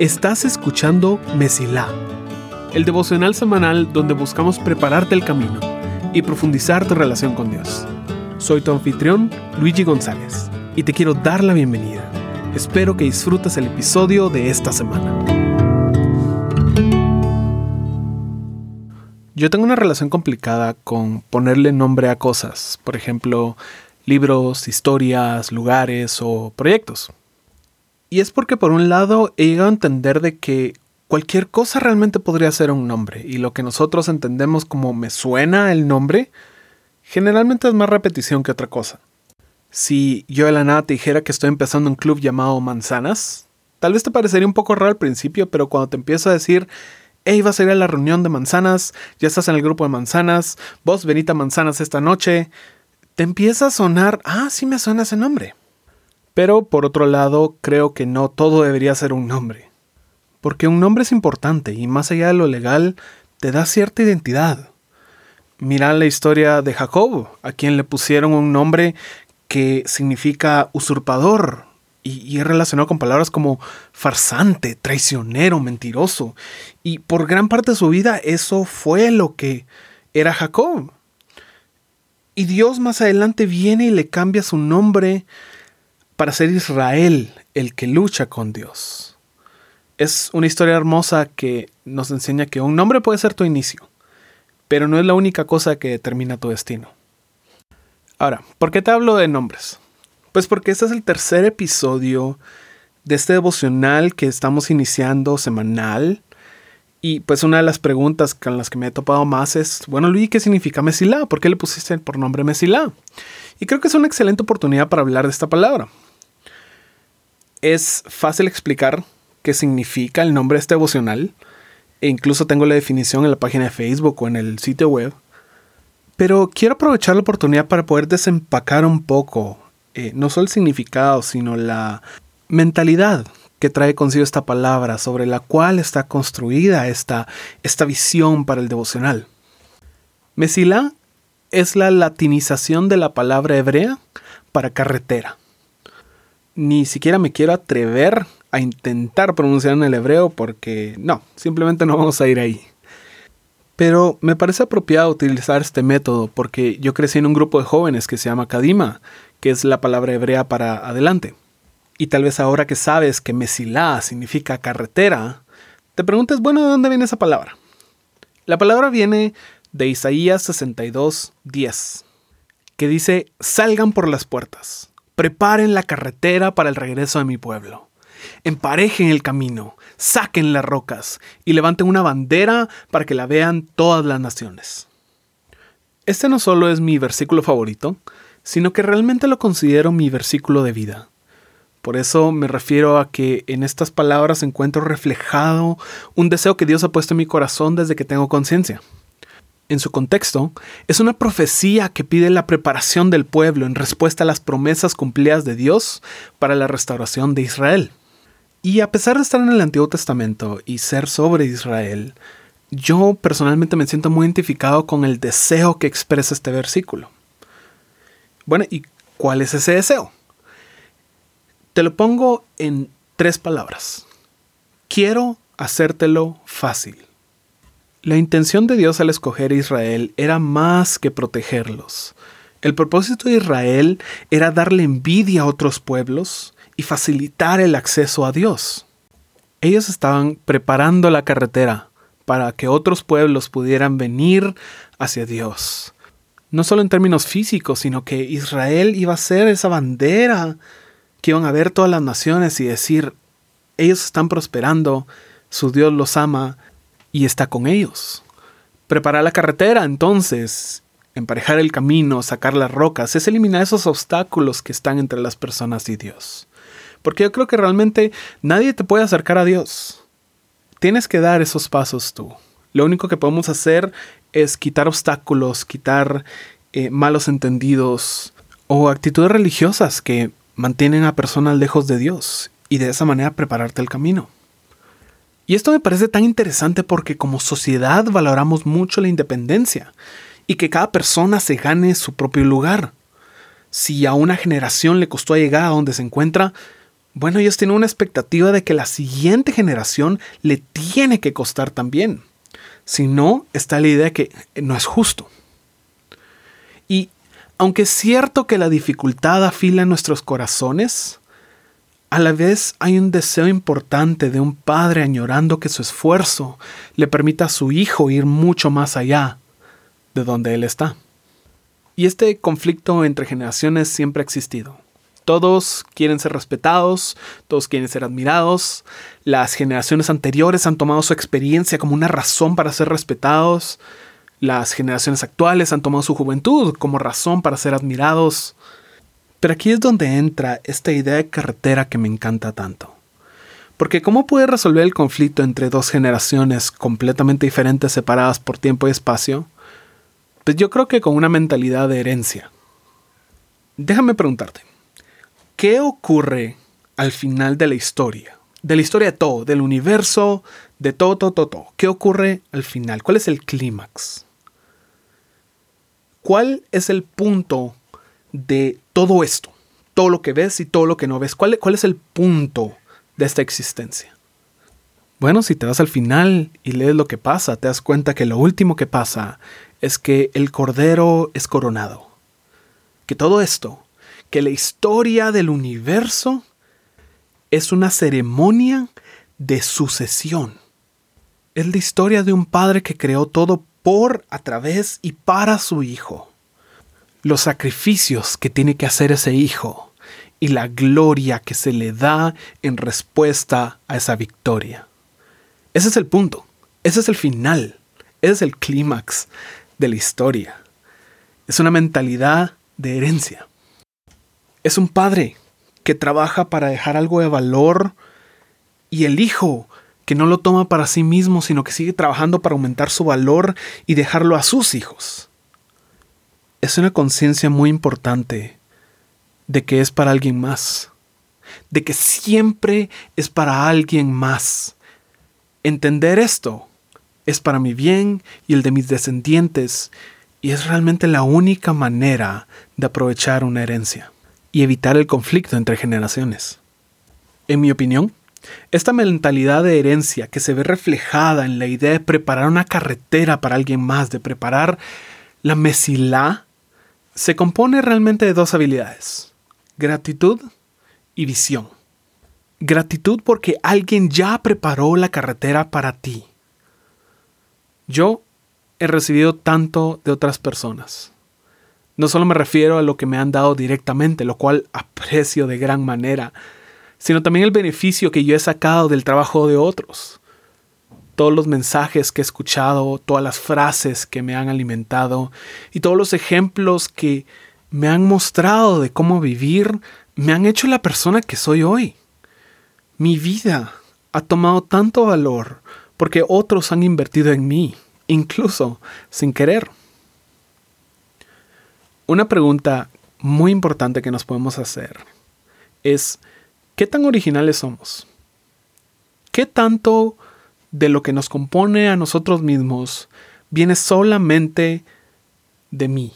Estás escuchando Mesilá, el devocional semanal donde buscamos prepararte el camino y profundizar tu relación con Dios. Soy tu anfitrión, Luigi González, y te quiero dar la bienvenida. Espero que disfrutes el episodio de esta semana. Yo tengo una relación complicada con ponerle nombre a cosas, por ejemplo, libros, historias, lugares o proyectos. Y es porque por un lado he llegado a entender de que cualquier cosa realmente podría ser un nombre y lo que nosotros entendemos como me suena el nombre, generalmente es más repetición que otra cosa. Si yo de la nada te dijera que estoy empezando un club llamado Manzanas, tal vez te parecería un poco raro al principio, pero cuando te empiezo a decir, hey, vas a ir a la reunión de manzanas, ya estás en el grupo de manzanas, vos venita manzanas esta noche, te empieza a sonar, ah, sí me suena ese nombre. Pero por otro lado, creo que no todo debería ser un nombre. Porque un nombre es importante y más allá de lo legal, te da cierta identidad. Mira la historia de Jacob, a quien le pusieron un nombre que significa usurpador y, y, es relacionado con palabras como farsante, traicionero, mentiroso. Y por gran parte de su vida eso fue lo que era Jacob. Y Dios más adelante viene y le cambia su nombre para ser Israel el que lucha con Dios. Es una historia hermosa que nos enseña que un nombre puede ser tu inicio, pero no es la única cosa que determina tu destino. Ahora, ¿por qué te hablo de nombres? Pues porque este es el tercer episodio de este devocional que estamos iniciando semanal. Y pues una de las preguntas con las que me he topado más es, bueno Luis, ¿qué significa Mesilá? ¿Por qué le pusiste por nombre Mesilá? Y creo que es una excelente oportunidad para hablar de esta palabra es fácil explicar qué significa el nombre de este devocional. E incluso tengo la definición en la página de Facebook o en el sitio web. Pero quiero aprovechar la oportunidad para poder desempacar un poco, eh, no solo el significado, sino la mentalidad que trae consigo esta palabra, sobre la cual está construida esta, esta visión para el devocional. Mesilá es la latinización de la palabra hebrea para carretera ni siquiera me quiero atrever a intentar pronunciar en el hebreo porque no, simplemente no vamos a ir ahí. Pero me parece apropiado utilizar este método porque yo crecí en un grupo de jóvenes que se llama Kadima, que es la palabra hebrea para adelante. Y tal vez ahora que sabes que Mesilá significa carretera, te preguntes, bueno, ¿de dónde viene esa palabra? La palabra viene de Isaías 62, 10, que dice, salgan por las puertas Preparen la carretera para el regreso de mi pueblo. Emparejen el camino, saquen las rocas y levanten una bandera para que la vean todas las naciones. Este no solo es mi versículo favorito, sino que realmente lo considero mi versículo de vida. Por eso me refiero a que en estas palabras encuentro reflejado un deseo que Dios ha puesto en mi corazón desde que tengo conciencia en su contexto, es una profecía que pide la preparación del pueblo en respuesta a las promesas cumplidas de Dios para la restauración de Israel. Y a pesar de estar en el Antiguo Testamento y ser sobre Israel, yo personalmente me siento muy identificado con el deseo que expresa este versículo. Bueno, ¿y cuál es ese deseo? Te lo pongo en tres palabras. Quiero hacértelo fácil. La intención de Dios al escoger a Israel era más que protegerlos. El propósito de Israel era darle envidia a otros pueblos y facilitar el acceso a Dios. Ellos estaban preparando la carretera para que otros pueblos pudieran venir hacia Dios. No solo en términos físicos, sino que Israel iba a ser esa bandera que iban a ver todas las naciones y decir, ellos están prosperando, su Dios los ama, y está con ellos. Preparar la carretera, entonces, emparejar el camino, sacar las rocas, es eliminar esos obstáculos que están entre las personas y Dios. Porque yo creo que realmente nadie te puede acercar a Dios. Tienes que dar esos pasos tú. Lo único que podemos hacer es quitar obstáculos, quitar eh, malos entendidos o actitudes religiosas que mantienen a personas lejos de Dios y de esa manera prepararte el camino. Y esto me parece tan interesante porque como sociedad valoramos mucho la independencia y que cada persona se gane su propio lugar. Si a una generación le costó llegar a donde se encuentra, bueno, ellos tienen una expectativa de que la siguiente generación le tiene que costar también. Si no, está la idea de que no es justo. Y aunque es cierto que la dificultad afila nuestros corazones, a la vez hay un deseo importante de un padre añorando que su esfuerzo le permita a su hijo ir mucho más allá de donde él está. Y este conflicto entre generaciones siempre ha existido. Todos quieren ser respetados, todos quieren ser admirados. Las generaciones anteriores han tomado su experiencia como una razón para ser respetados. Las generaciones actuales han tomado su juventud como razón para ser admirados. Pero aquí es donde entra esta idea de carretera que me encanta tanto. Porque ¿cómo puede resolver el conflicto entre dos generaciones completamente diferentes separadas por tiempo y espacio? Pues yo creo que con una mentalidad de herencia. Déjame preguntarte, ¿qué ocurre al final de la historia? De la historia de todo, del universo, de todo, todo, todo, todo. ¿Qué ocurre al final? ¿Cuál es el clímax? ¿Cuál es el punto de todo esto? Todo lo que ves y todo lo que no ves. ¿Cuál, cuál es el punto de esta existencia? Bueno, si te vas al final y lees lo que pasa, te das cuenta que lo último que pasa es que el Cordero es coronado. Que todo esto, que la historia del universo es una ceremonia de sucesión. Es la historia de un padre que creó todo por, a través y para su hijo. Los sacrificios que tiene que hacer ese hijo y la gloria que se le da en respuesta a esa victoria. Ese es el punto, ese es el final, ese es el clímax de la historia. Es una mentalidad de herencia. Es un padre que trabaja para dejar algo de valor y el hijo que no lo toma para sí mismo, sino que sigue trabajando para aumentar su valor y dejarlo a sus hijos. Es una conciencia muy importante de que es para alguien más, de que siempre es para alguien más. Entender esto es para mi bien y el de mis descendientes, y es realmente la única manera de aprovechar una herencia y evitar el conflicto entre generaciones. En mi opinión, esta mentalidad de herencia que se ve reflejada en la idea de preparar una carretera para alguien más, de preparar la mesilá, se compone realmente de dos habilidades, gratitud y visión. Gratitud porque alguien ya preparó la carretera para ti. Yo he recibido tanto de otras personas. No solo me refiero a lo que me han dado directamente, lo cual aprecio de gran manera, sino también el beneficio que yo he sacado del trabajo de otros. Todos los mensajes que he escuchado, todas las frases que me han alimentado y todos los ejemplos que me han mostrado de cómo vivir, me han hecho la persona que soy hoy. Mi vida ha tomado tanto valor porque otros han invertido en mí, incluso sin querer. Una pregunta muy importante que nos podemos hacer es, ¿qué tan originales somos? ¿Qué tanto de lo que nos compone a nosotros mismos viene solamente de mí?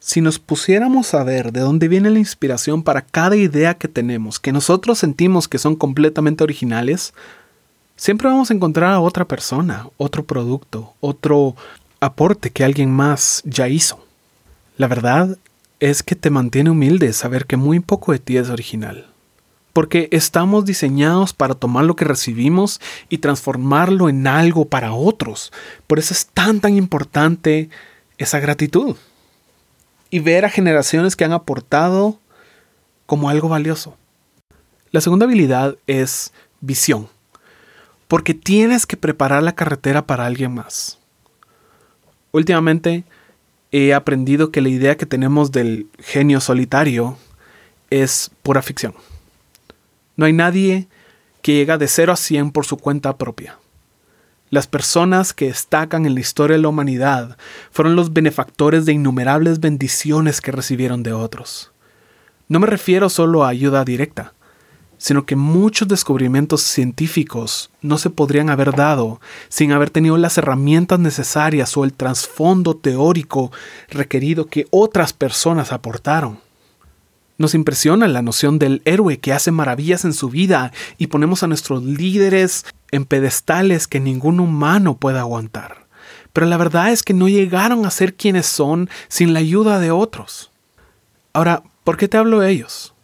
Si nos pusiéramos a ver de dónde viene la inspiración para cada idea que tenemos, que nosotros sentimos que son completamente originales, siempre vamos a encontrar a otra persona, otro producto, otro aporte que alguien más ya hizo. La verdad es que te mantiene humilde saber que muy poco de ti es original. Porque estamos diseñados para tomar lo que recibimos y transformarlo en algo para otros. Por eso es tan tan importante esa gratitud. Y ver a generaciones que han aportado como algo valioso. La segunda habilidad es visión porque tienes que preparar la carretera para alguien más. Últimamente he aprendido que la idea que tenemos del genio solitario es pura ficción. No hay nadie que llega de 0 a 100 por su cuenta propia. Las personas que destacan en la historia de la humanidad fueron los benefactores de innumerables bendiciones que recibieron de otros. No me refiero solo a ayuda directa, sino que muchos descubrimientos científicos no se podrían haber dado sin haber tenido las herramientas necesarias o el trasfondo teórico requerido que otras personas aportaron. Nos impresiona la noción del héroe que hace maravillas en su vida y ponemos a nuestros líderes en pedestales que ningún humano puede aguantar. Pero la verdad es que no llegaron a ser quienes son sin la ayuda de otros. Ahora, ¿por qué te hablo de ellos?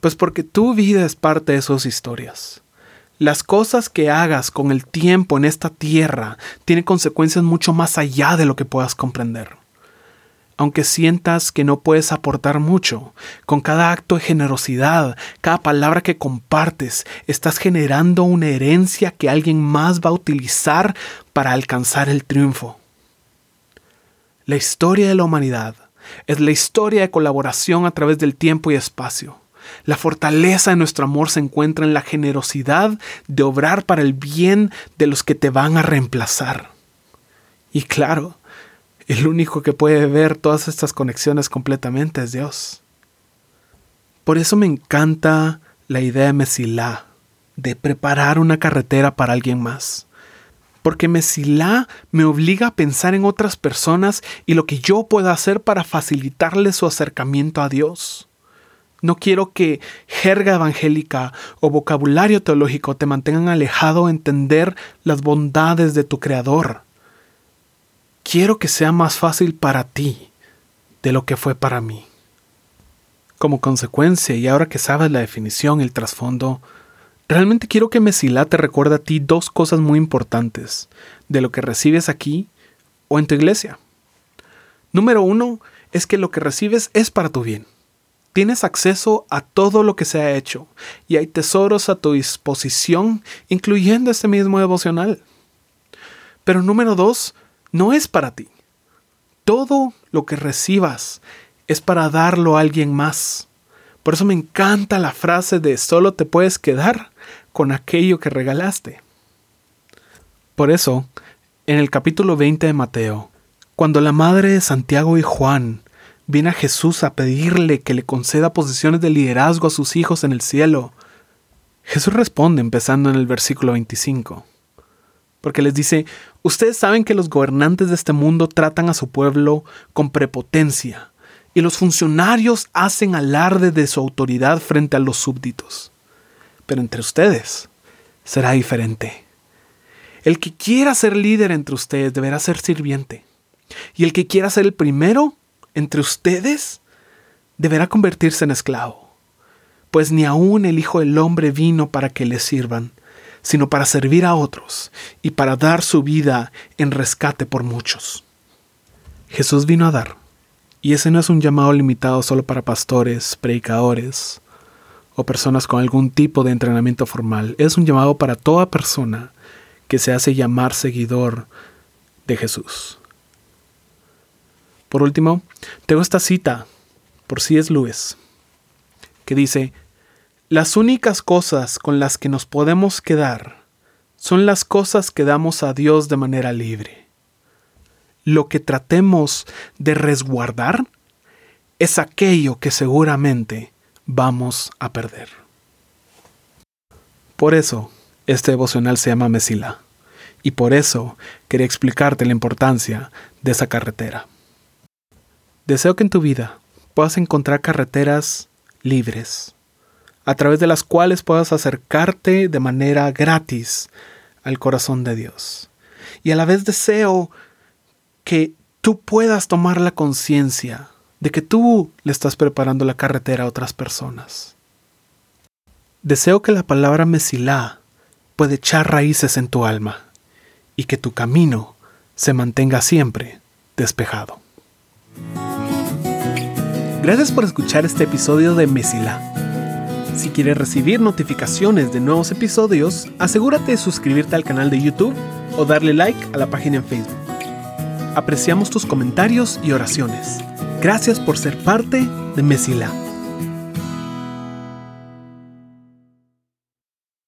Pues porque tu vida es parte de sus historias. Las cosas que hagas con el tiempo en esta tierra tienen consecuencias mucho más allá de lo que puedas comprender. Aunque sientas que no puedes aportar mucho, con cada acto de generosidad, cada palabra que compartes, estás generando una herencia que alguien más va a utilizar para alcanzar el triunfo. La historia de la humanidad es la historia de colaboración a través del tiempo y espacio. La fortaleza de nuestro amor se encuentra en la generosidad de obrar para el bien de los que te van a reemplazar. Y claro, el único que puede ver todas estas conexiones completamente es Dios. Por eso me encanta la idea de Mesilá, de preparar una carretera para alguien más. Porque Mesilá me obliga a pensar en otras personas y lo que yo pueda hacer para facilitarles su acercamiento a Dios. No quiero que jerga evangélica o vocabulario teológico te mantengan alejado de entender las bondades de tu Creador. Quiero que sea más fácil para ti de lo que fue para mí. Como consecuencia, y ahora que sabes la definición el trasfondo, realmente quiero que Mesilá te recuerde a ti dos cosas muy importantes de lo que recibes aquí o en tu iglesia. Número uno es que lo que recibes es para tu bien. Tienes acceso a todo lo que se ha hecho y hay tesoros a tu disposición, incluyendo este mismo devocional. Pero número dos, no es para ti. Todo lo que recibas es para darlo a alguien más. Por eso me encanta la frase de solo te puedes quedar con aquello que regalaste. Por eso, en el capítulo 20 de Mateo, cuando la madre de Santiago y Juan viene a Jesús a pedirle que le conceda posiciones de liderazgo a sus hijos en el cielo. Jesús responde empezando en el versículo 25, porque les dice, ustedes saben que los gobernantes de este mundo tratan a su pueblo con prepotencia, y los funcionarios hacen alarde de su autoridad frente a los súbditos. Pero entre ustedes será diferente. El que quiera ser líder entre ustedes deberá ser sirviente, y el que quiera ser el primero entre ustedes deberá convertirse en esclavo, pues ni aun el Hijo del Hombre vino para que le sirvan, sino para servir a otros y para dar su vida en rescate por muchos. Jesús vino a dar, y ese no es un llamado limitado solo para pastores, predicadores o personas con algún tipo de entrenamiento formal, es un llamado para toda persona que se hace llamar seguidor de Jesús. Por último, tengo esta cita por C.S. Lewis, que dice, las únicas cosas con las que nos podemos quedar son las cosas que damos a Dios de manera libre. Lo que tratemos de resguardar es aquello que seguramente vamos a perder. Por eso, este devocional se llama Mesila, y por eso quería explicarte la importancia de esa carretera. Deseo que en tu vida puedas encontrar carreteras libres, a través de las cuales puedas acercarte de manera gratis al corazón de Dios. Y a la vez deseo que tú puedas tomar la conciencia de que tú le estás preparando la carretera a otras personas. Deseo que la palabra Mesilá pueda echar raíces en tu alma y que tu camino se mantenga siempre despejado. Gracias por escuchar este episodio de Mesila. Si quieres recibir notificaciones de nuevos episodios, asegúrate de suscribirte al canal de YouTube o darle like a la página en Facebook. Apreciamos tus comentarios y oraciones. Gracias por ser parte de Mesila.